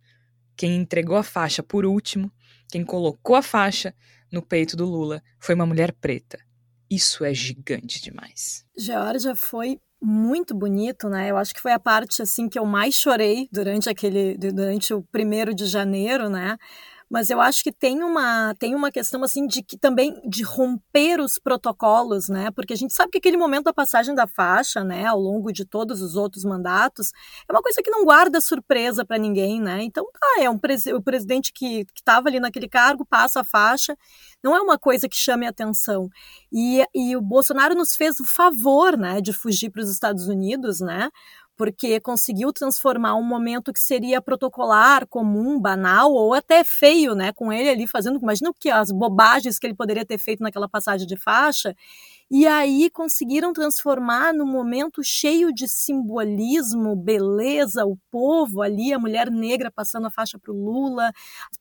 Quem entregou a faixa por último, quem colocou a faixa no peito do Lula, foi uma mulher preta. Isso é gigante demais. Georgia foi muito bonito, né? Eu acho que foi a parte assim que eu mais chorei durante aquele durante o primeiro de janeiro, né? Mas eu acho que tem uma, tem uma questão assim de que também de romper os protocolos, né? Porque a gente sabe que aquele momento da passagem da faixa, né, ao longo de todos os outros mandatos, é uma coisa que não guarda surpresa para ninguém, né? Então tá, é um o presidente que estava ali naquele cargo passa a faixa, não é uma coisa que chame atenção. E, e o Bolsonaro nos fez o favor, né, de fugir para os Estados Unidos, né? Porque conseguiu transformar um momento que seria protocolar, comum, banal ou até feio, né, com ele ali fazendo, imagina o que as bobagens que ele poderia ter feito naquela passagem de faixa, e aí conseguiram transformar num momento cheio de simbolismo, beleza, o povo ali, a mulher negra passando a faixa para o Lula,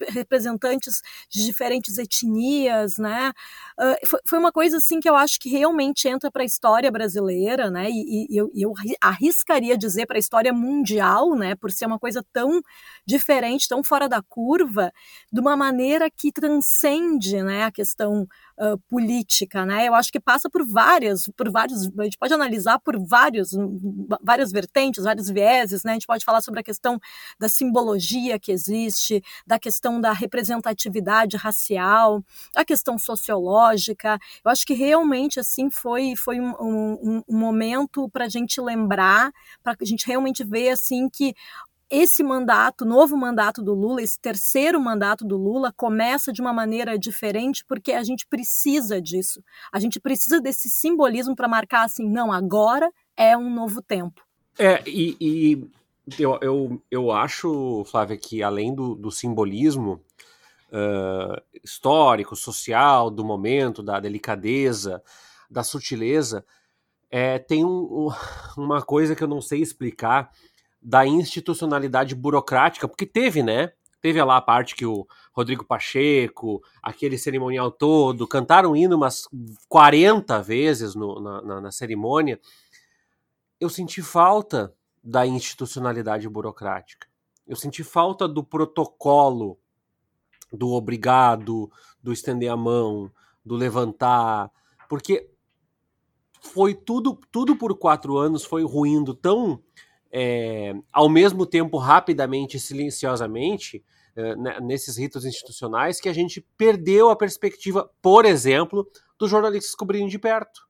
representantes de diferentes etnias, né? Uh, foi, uma coisa assim que eu acho que realmente entra para a história brasileira, né? E, e eu, eu, arriscaria dizer para a história mundial, né? Por ser uma coisa tão diferente, tão fora da curva, de uma maneira que transcende, né? A questão uh, política, né? Eu acho que passa por várias, por vários, a gente pode analisar por vários, várias vertentes, vários vieses, né? A gente pode falar sobre a questão da simbologia que existe, da questão da representatividade racial, a questão sociológica. Eu acho que realmente assim foi foi um, um, um momento para a gente lembrar, para a gente realmente ver assim que esse mandato, novo mandato do Lula, esse terceiro mandato do Lula, começa de uma maneira diferente porque a gente precisa disso. A gente precisa desse simbolismo para marcar assim, não, agora é um novo tempo. É, e, e eu, eu, eu acho, Flávia, que além do, do simbolismo uh, histórico, social, do momento, da delicadeza, da sutileza, é, tem um, uma coisa que eu não sei explicar da institucionalidade burocrática, porque teve, né? Teve lá a parte que o Rodrigo Pacheco, aquele cerimonial todo, cantaram o hino umas 40 vezes no, na, na, na cerimônia. Eu senti falta da institucionalidade burocrática. Eu senti falta do protocolo, do obrigado, do estender a mão, do levantar, porque foi tudo, tudo por quatro anos foi ruindo tão é, ao mesmo tempo rapidamente e silenciosamente é, né, nesses ritos institucionais que a gente perdeu a perspectiva, por exemplo, dos jornalistas cobrindo de perto.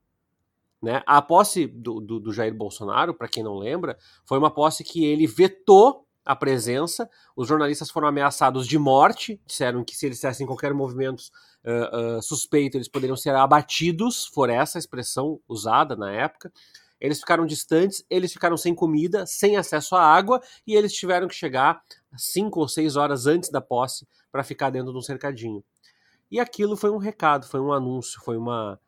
Né? A posse do, do, do Jair Bolsonaro, para quem não lembra, foi uma posse que ele vetou a presença. Os jornalistas foram ameaçados de morte, disseram que se eles fizessem qualquer movimento uh, uh, suspeito, eles poderiam ser abatidos, for essa a expressão usada na época. Eles ficaram distantes, eles ficaram sem comida, sem acesso à água e eles tiveram que chegar cinco ou seis horas antes da posse para ficar dentro de um cercadinho. E aquilo foi um recado, foi um anúncio, foi uma,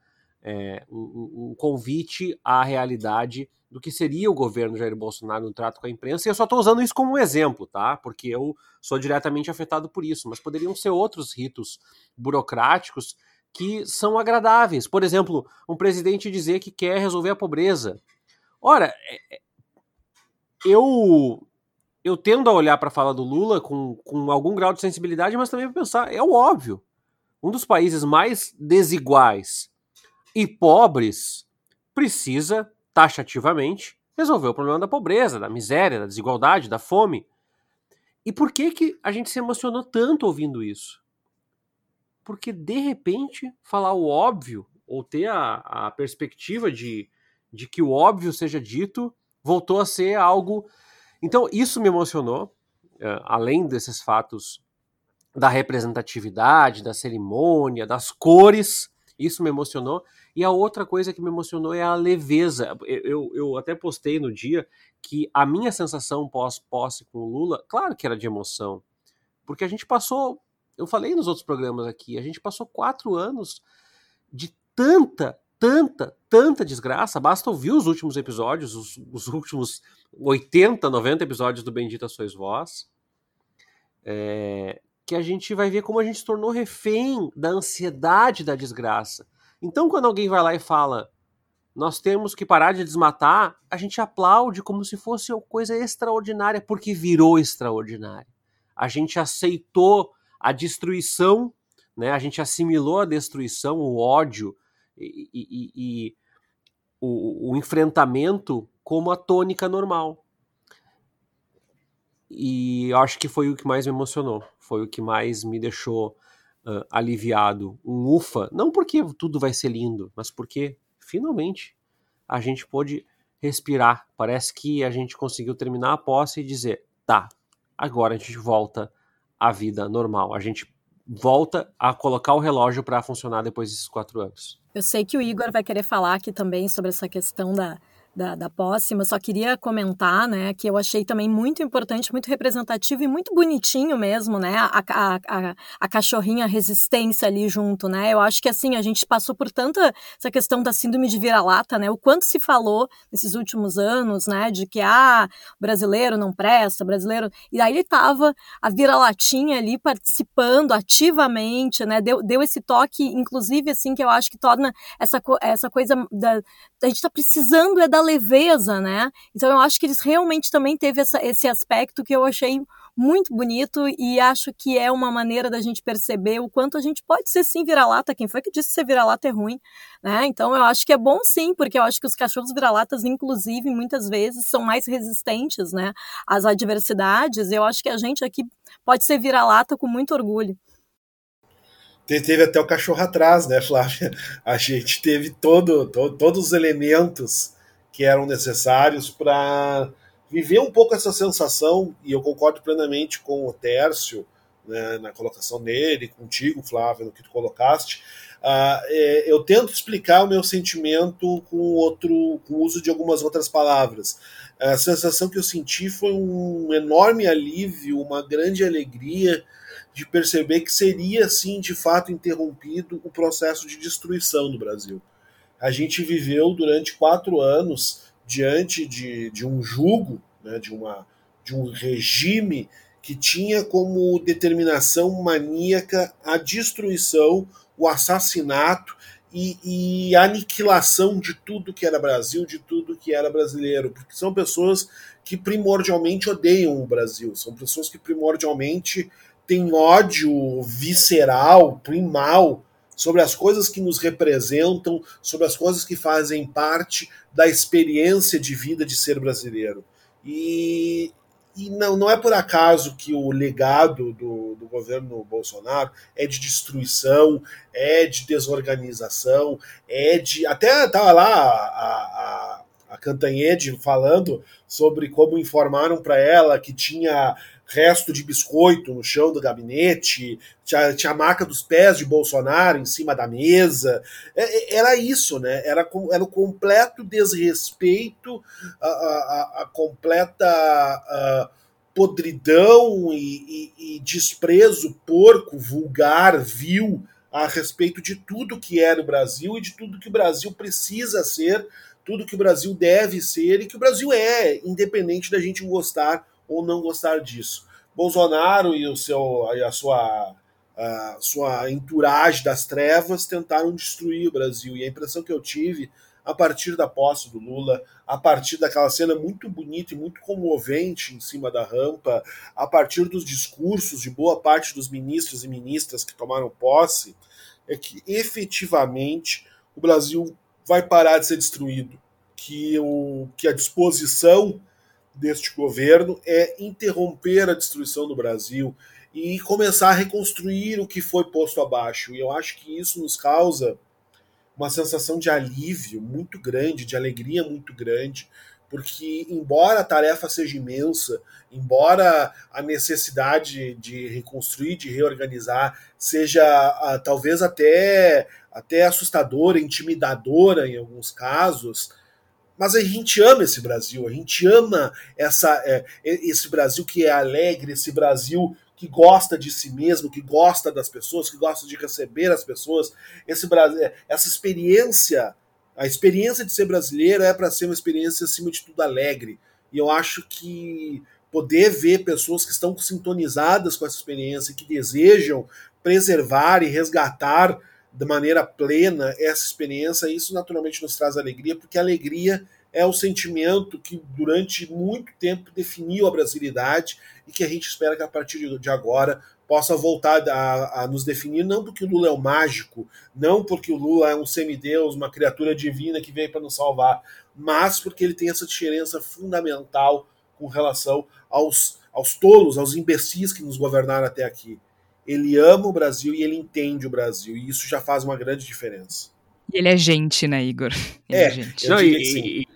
é, um, um, convite à realidade do que seria o governo Jair Bolsonaro no trato com a imprensa. E eu só estou usando isso como um exemplo, tá? Porque eu sou diretamente afetado por isso. Mas poderiam ser outros ritos burocráticos que são agradáveis. Por exemplo, um presidente dizer que quer resolver a pobreza. Ora, é, é, eu eu tendo a olhar para a fala do Lula com, com algum grau de sensibilidade, mas também pensar, é o óbvio. Um dos países mais desiguais e pobres precisa, taxativamente, resolver o problema da pobreza, da miséria, da desigualdade, da fome. E por que, que a gente se emocionou tanto ouvindo isso? Porque de repente falar o óbvio ou ter a, a perspectiva de, de que o óbvio seja dito voltou a ser algo. Então, isso me emocionou, uh, além desses fatos da representatividade, da cerimônia, das cores, isso me emocionou. E a outra coisa que me emocionou é a leveza. Eu, eu até postei no dia que a minha sensação pós-posse com o Lula, claro que era de emoção, porque a gente passou eu falei nos outros programas aqui, a gente passou quatro anos de tanta, tanta, tanta desgraça. Basta ouvir os últimos episódios, os, os últimos 80, 90 episódios do Bendita Sois Vós, é, que a gente vai ver como a gente se tornou refém da ansiedade da desgraça. Então, quando alguém vai lá e fala nós temos que parar de desmatar, a gente aplaude como se fosse uma coisa extraordinária, porque virou extraordinário. A gente aceitou a destruição, né? A gente assimilou a destruição, o ódio e, e, e o, o, enfrentamento como a tônica normal. E acho que foi o que mais me emocionou, foi o que mais me deixou uh, aliviado, um ufa, não porque tudo vai ser lindo, mas porque finalmente a gente pôde respirar. Parece que a gente conseguiu terminar a posse e dizer, tá, agora a gente volta a vida normal. A gente volta a colocar o relógio para funcionar depois desses quatro anos. Eu sei que o Igor vai querer falar aqui também sobre essa questão da, da, da posse, mas só queria comentar, né, que eu achei também muito importante, muito representativo e muito bonitinho mesmo, né, a, a, a, a cachorrinha resistência ali junto, né, eu acho que assim, a gente passou por tanta essa questão da síndrome de vira-lata, né, o quanto se falou nesses últimos anos, né, de que, ah, brasileiro não presta, brasileiro, e aí ele tava, a vira-latinha ali participando ativamente, né, deu, deu esse toque, inclusive, assim, que eu acho que torna essa, essa coisa da, a gente tá precisando é da leveza, né? Então eu acho que eles realmente também teve essa, esse aspecto que eu achei muito bonito e acho que é uma maneira da gente perceber o quanto a gente pode ser sim vira-lata. Quem foi que disse que ser vira-lata é ruim, né? Então eu acho que é bom sim, porque eu acho que os cachorros vira-latas, inclusive, muitas vezes são mais resistentes, né, às adversidades. Eu acho que a gente aqui pode ser vira-lata com muito orgulho. Teve até o cachorro atrás, né, Flávia? A gente teve todo, todo todos os elementos que eram necessários para viver um pouco essa sensação, e eu concordo plenamente com o Tércio né, na colocação dele, contigo, Flávio, no que tu colocaste. Uh, é, eu tento explicar o meu sentimento com outro com o uso de algumas outras palavras. A sensação que eu senti foi um enorme alívio, uma grande alegria de perceber que seria, assim, de fato interrompido o processo de destruição do Brasil a gente viveu durante quatro anos diante de, de um jugo, né, de, uma, de um regime que tinha como determinação maníaca a destruição, o assassinato e, e a aniquilação de tudo que era Brasil, de tudo que era brasileiro, porque são pessoas que primordialmente odeiam o Brasil, são pessoas que primordialmente têm ódio visceral, primal sobre as coisas que nos representam, sobre as coisas que fazem parte da experiência de vida de ser brasileiro. E, e não, não é por acaso que o legado do, do governo Bolsonaro é de destruição, é de desorganização, é de. Até estava lá a, a, a Cantanhede falando sobre como informaram para ela que tinha resto de biscoito no chão do gabinete, tinha, tinha a marca dos pés de Bolsonaro em cima da mesa. É, é era isso, né? Era, era o completo desrespeito, a, a, a completa a, podridão e, e, e desprezo porco, vulgar, vil a respeito de tudo que era o Brasil e de tudo que o Brasil precisa ser, tudo que o Brasil deve ser e que o Brasil é, independente da gente gostar ou não gostar disso. Bolsonaro e o seu, a sua, a sua entourage das trevas tentaram destruir o Brasil. E a impressão que eu tive a partir da posse do Lula, a partir daquela cena muito bonita e muito comovente em cima da rampa, a partir dos discursos de boa parte dos ministros e ministras que tomaram posse, é que efetivamente o Brasil vai parar de ser destruído, que, o, que a disposição deste governo é interromper a destruição do Brasil e começar a reconstruir o que foi posto abaixo. E eu acho que isso nos causa uma sensação de alívio muito grande, de alegria muito grande, porque, embora a tarefa seja imensa, embora a necessidade de reconstruir, de reorganizar, seja uh, talvez até, até assustadora, intimidadora em alguns casos, mas a gente ama esse Brasil, a gente ama essa, é, esse Brasil que é alegre, esse Brasil que gosta de si mesmo, que gosta das pessoas, que gosta de receber as pessoas. Esse Brasil, é, essa experiência, a experiência de ser brasileiro é para ser uma experiência acima de tudo alegre. E eu acho que poder ver pessoas que estão sintonizadas com essa experiência, que desejam preservar e resgatar de maneira plena essa experiência, isso naturalmente nos traz alegria, porque a alegria é o sentimento que durante muito tempo definiu a brasilidade e que a gente espera que a partir de agora possa voltar a, a, nos definir, não porque o Lula é o mágico, não porque o Lula é um semideus, uma criatura divina que veio para nos salvar, mas porque ele tem essa diferença fundamental com relação aos, aos tolos, aos imbecis que nos governaram até aqui ele ama o Brasil e ele entende o Brasil. E isso já faz uma grande diferença. E ele é gente, né, Igor? Ele é, é gente. Não, e, e,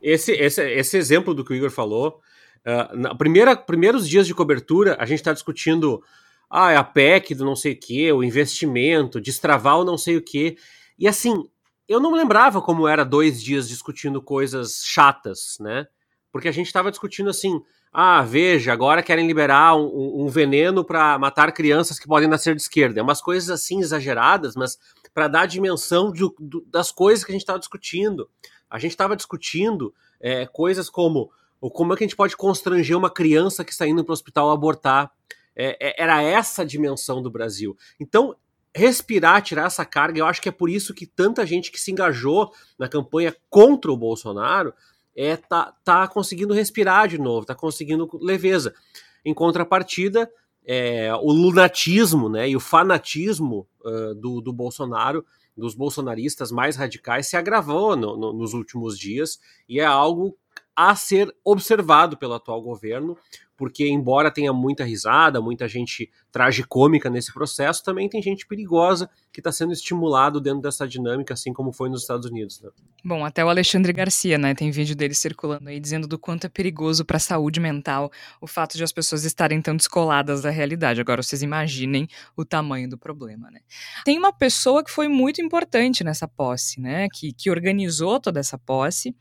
esse, esse, esse exemplo do que o Igor falou, uh, na primeira, primeiros dias de cobertura, a gente está discutindo ah, é a PEC do não sei o quê, o investimento, destravar o não sei o quê. E assim, eu não lembrava como era dois dias discutindo coisas chatas, né? Porque a gente estava discutindo assim, ah, veja, agora querem liberar um, um veneno para matar crianças que podem nascer de esquerda. É umas coisas assim exageradas, mas para dar a dimensão de, das coisas que a gente estava discutindo. A gente estava discutindo é, coisas como como é que a gente pode constranger uma criança que está indo para o hospital abortar. É, é, era essa a dimensão do Brasil. Então, respirar, tirar essa carga, eu acho que é por isso que tanta gente que se engajou na campanha contra o Bolsonaro é tá, tá conseguindo respirar de novo, tá conseguindo leveza. Em contrapartida, é, o lunatismo né, e o fanatismo uh, do, do Bolsonaro, dos bolsonaristas mais radicais, se agravou no, no, nos últimos dias e é algo a ser observado pelo atual governo, porque embora tenha muita risada, muita gente tragicômica nesse processo, também tem gente perigosa que está sendo estimulado dentro dessa dinâmica, assim como foi nos Estados Unidos. Né? Bom, até o Alexandre Garcia, né, tem vídeo dele circulando aí dizendo do quanto é perigoso para a saúde mental o fato de as pessoas estarem tão descoladas da realidade. Agora vocês imaginem o tamanho do problema, né? Tem uma pessoa que foi muito importante nessa posse, né, que, que organizou toda essa posse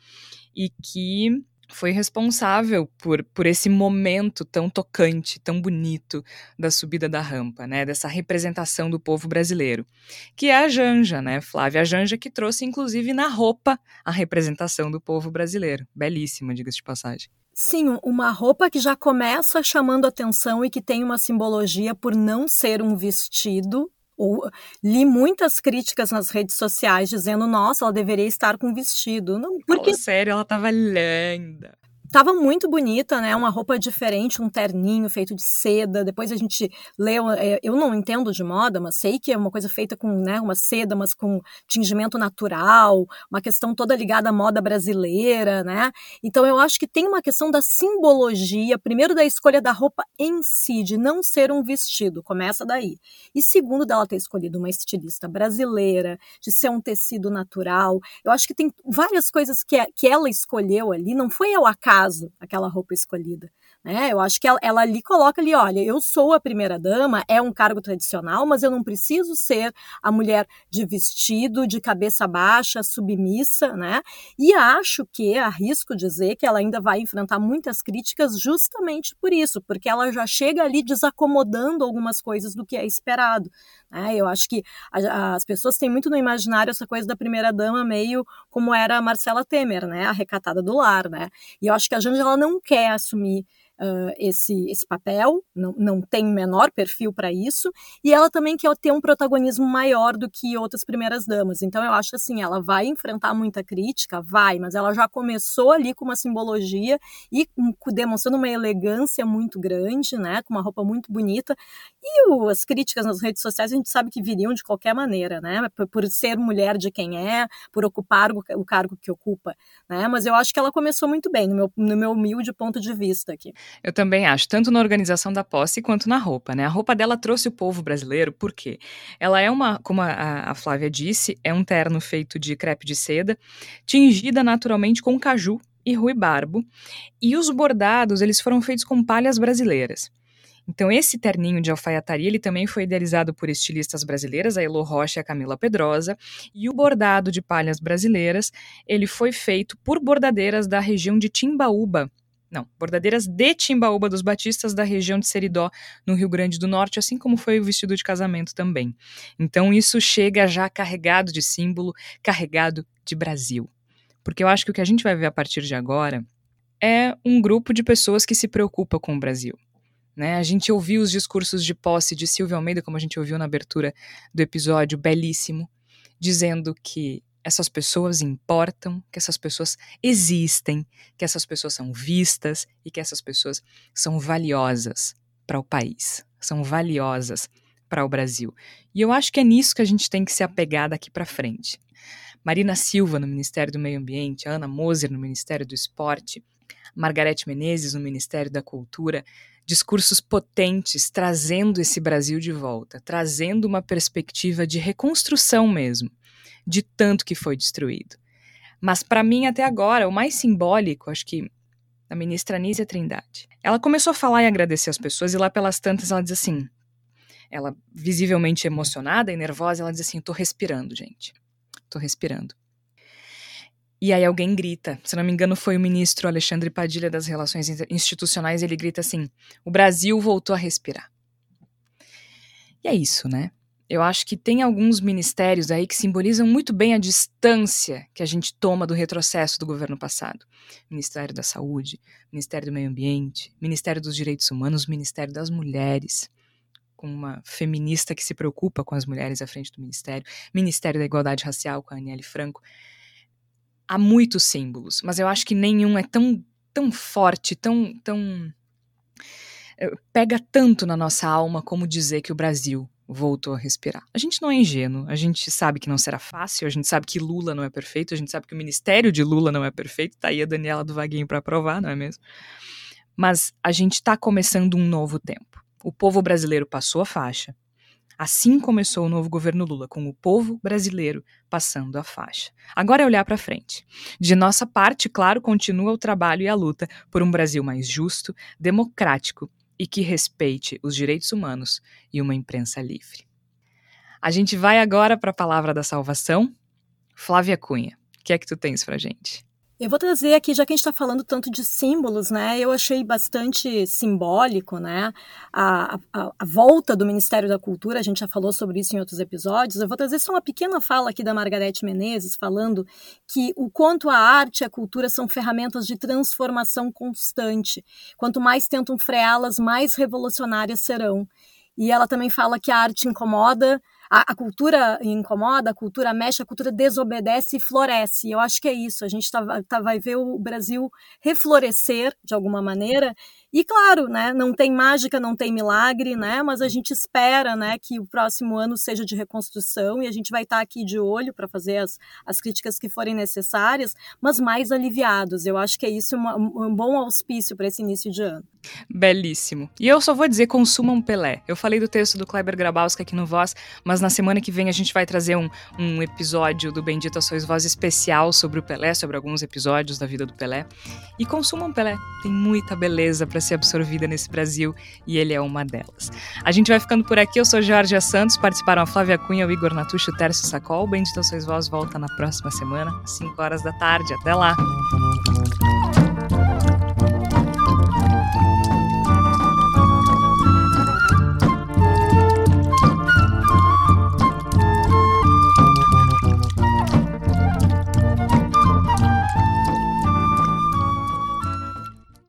e que foi responsável por, por esse momento tão tocante, tão bonito da subida da rampa, né, dessa representação do povo brasileiro, que é a Janja, né, Flávia Janja, que trouxe inclusive na roupa a representação do povo brasileiro. Belíssima, diga-se de passagem. Sim, uma roupa que já começa chamando atenção e que tem uma simbologia por não ser um vestido, li muitas críticas nas redes sociais dizendo, nossa, ela deveria estar com vestido. Não, porque... Sério, ela tava linda. Tava muito bonita, né? Uma roupa diferente, um terninho feito de seda. Depois a gente leu. É, eu não entendo de moda, mas sei que é uma coisa feita com né, uma seda, mas com tingimento natural, uma questão toda ligada à moda brasileira, né? Então eu acho que tem uma questão da simbologia, primeiro da escolha da roupa em si, de não ser um vestido, começa daí. E segundo, dela ter escolhido uma estilista brasileira, de ser um tecido natural. Eu acho que tem várias coisas que, que ela escolheu ali, não foi ao acaso acaso aquela roupa escolhida. Né? Eu acho que ela, ela ali coloca ali, olha, eu sou a primeira dama, é um cargo tradicional, mas eu não preciso ser a mulher de vestido, de cabeça baixa, submissa, né? E acho que arrisco dizer que ela ainda vai enfrentar muitas críticas justamente por isso, porque ela já chega ali desacomodando algumas coisas do que é esperado. Né? Eu acho que as pessoas têm muito no imaginário essa coisa da primeira dama meio como era a Marcela Temer, né? A recatada do lar, né? E eu acho que a Janja ela não quer assumir uh, esse, esse papel, não, não tem menor perfil para isso, e ela também quer ter um protagonismo maior do que outras primeiras damas. Então eu acho assim, ela vai enfrentar muita crítica, vai, mas ela já começou ali com uma simbologia e demonstrando uma elegância muito grande, né, com uma roupa muito bonita. E o, as críticas nas redes sociais a gente sabe que viriam de qualquer maneira, né, por, por ser mulher de quem é, por ocupar o, o cargo que ocupa, né, mas eu acho que ela começou muito bem, no meu, no meu humilde ponto de vista aqui. Eu também acho, tanto na organização da posse quanto na roupa, né? A roupa dela trouxe o povo brasileiro, por quê? Ela é uma, como a, a Flávia disse, é um terno feito de crepe de seda, tingida naturalmente com caju e ruibarbo, e os bordados, eles foram feitos com palhas brasileiras. Então, esse terninho de alfaiataria, ele também foi idealizado por estilistas brasileiras, a Elo Rocha e a Camila Pedrosa, e o bordado de palhas brasileiras, ele foi feito por bordadeiras da região de Timbaúba, não, bordadeiras de Timbaúba dos Batistas da região de Seridó, no Rio Grande do Norte, assim como foi o vestido de casamento também. Então isso chega já carregado de símbolo, carregado de Brasil. Porque eu acho que o que a gente vai ver a partir de agora é um grupo de pessoas que se preocupa com o Brasil. Né? A gente ouviu os discursos de posse de Silvio Almeida, como a gente ouviu na abertura do episódio, belíssimo, dizendo que essas pessoas importam, que essas pessoas existem, que essas pessoas são vistas e que essas pessoas são valiosas para o país, são valiosas para o Brasil. E eu acho que é nisso que a gente tem que se apegar daqui para frente. Marina Silva no Ministério do Meio Ambiente, Ana Moser no Ministério do Esporte, Margarete Menezes no Ministério da Cultura, discursos potentes trazendo esse Brasil de volta, trazendo uma perspectiva de reconstrução mesmo de tanto que foi destruído. Mas para mim, até agora, o mais simbólico, acho que a ministra Nízia Trindade. Ela começou a falar e agradecer as pessoas, e lá pelas tantas ela diz assim, ela visivelmente emocionada e nervosa, ela diz assim, tô respirando, gente. tô respirando. E aí alguém grita, se não me engano foi o ministro Alexandre Padilha das Relações Institucionais, ele grita assim: "O Brasil voltou a respirar". E é isso, né? Eu acho que tem alguns ministérios aí que simbolizam muito bem a distância que a gente toma do retrocesso do governo passado. Ministério da Saúde, Ministério do Meio Ambiente, Ministério dos Direitos Humanos, Ministério das Mulheres, com uma feminista que se preocupa com as mulheres à frente do ministério, Ministério da Igualdade Racial com a Aniele Franco. Há muitos símbolos, mas eu acho que nenhum é tão, tão forte, tão, tão eh, pega tanto na nossa alma como dizer que o Brasil voltou a respirar. A gente não é ingênuo, a gente sabe que não será fácil, a gente sabe que Lula não é perfeito, a gente sabe que o ministério de Lula não é perfeito, tá aí a Daniela do Vaguinho para provar, não é mesmo? Mas a gente está começando um novo tempo. O povo brasileiro passou a faixa. Assim começou o novo governo Lula, com o povo brasileiro passando a faixa. Agora é olhar para frente. De nossa parte, claro, continua o trabalho e a luta por um Brasil mais justo, democrático e que respeite os direitos humanos e uma imprensa livre. A gente vai agora para a palavra da salvação. Flávia Cunha, o que é que tu tens para gente? Eu vou trazer aqui, já que a gente está falando tanto de símbolos, né? Eu achei bastante simbólico, né? A, a, a, volta do Ministério da Cultura, a gente já falou sobre isso em outros episódios. Eu vou trazer só uma pequena fala aqui da Margarete Menezes, falando que o quanto a arte e a cultura são ferramentas de transformação constante. Quanto mais tentam freá-las, mais revolucionárias serão. E ela também fala que a arte incomoda, a, a, cultura incomoda, a cultura mexe, a cultura desobedece e floresce. Eu acho que é isso. A gente tá, tá, vai ver o Brasil reflorescer de alguma maneira e claro, né, não tem mágica, não tem milagre, né, mas a gente espera, né, que o próximo ano seja de reconstrução e a gente vai estar aqui de olho para fazer as, as críticas que forem necessárias, mas mais aliviados. Eu acho que é isso uma, um bom auspício para esse início de ano. Belíssimo. E eu só vou dizer consumam Pelé. Eu falei do texto do Kleber Grabowski aqui no Voz, mas na semana que vem a gente vai trazer um, um episódio do Bendita Sois Voz especial sobre o Pelé, sobre alguns episódios da vida do Pelé. E consumam Pelé. Tem muita beleza para ser absorvida nesse Brasil e ele é uma delas. A gente vai ficando por aqui. Eu sou Jorge Santos, participaram a Flávia Cunha, o Igor Natucci, o Tércio Sacol. O Bendito Sois Voz volta na próxima semana, às 5 horas da tarde. Até lá!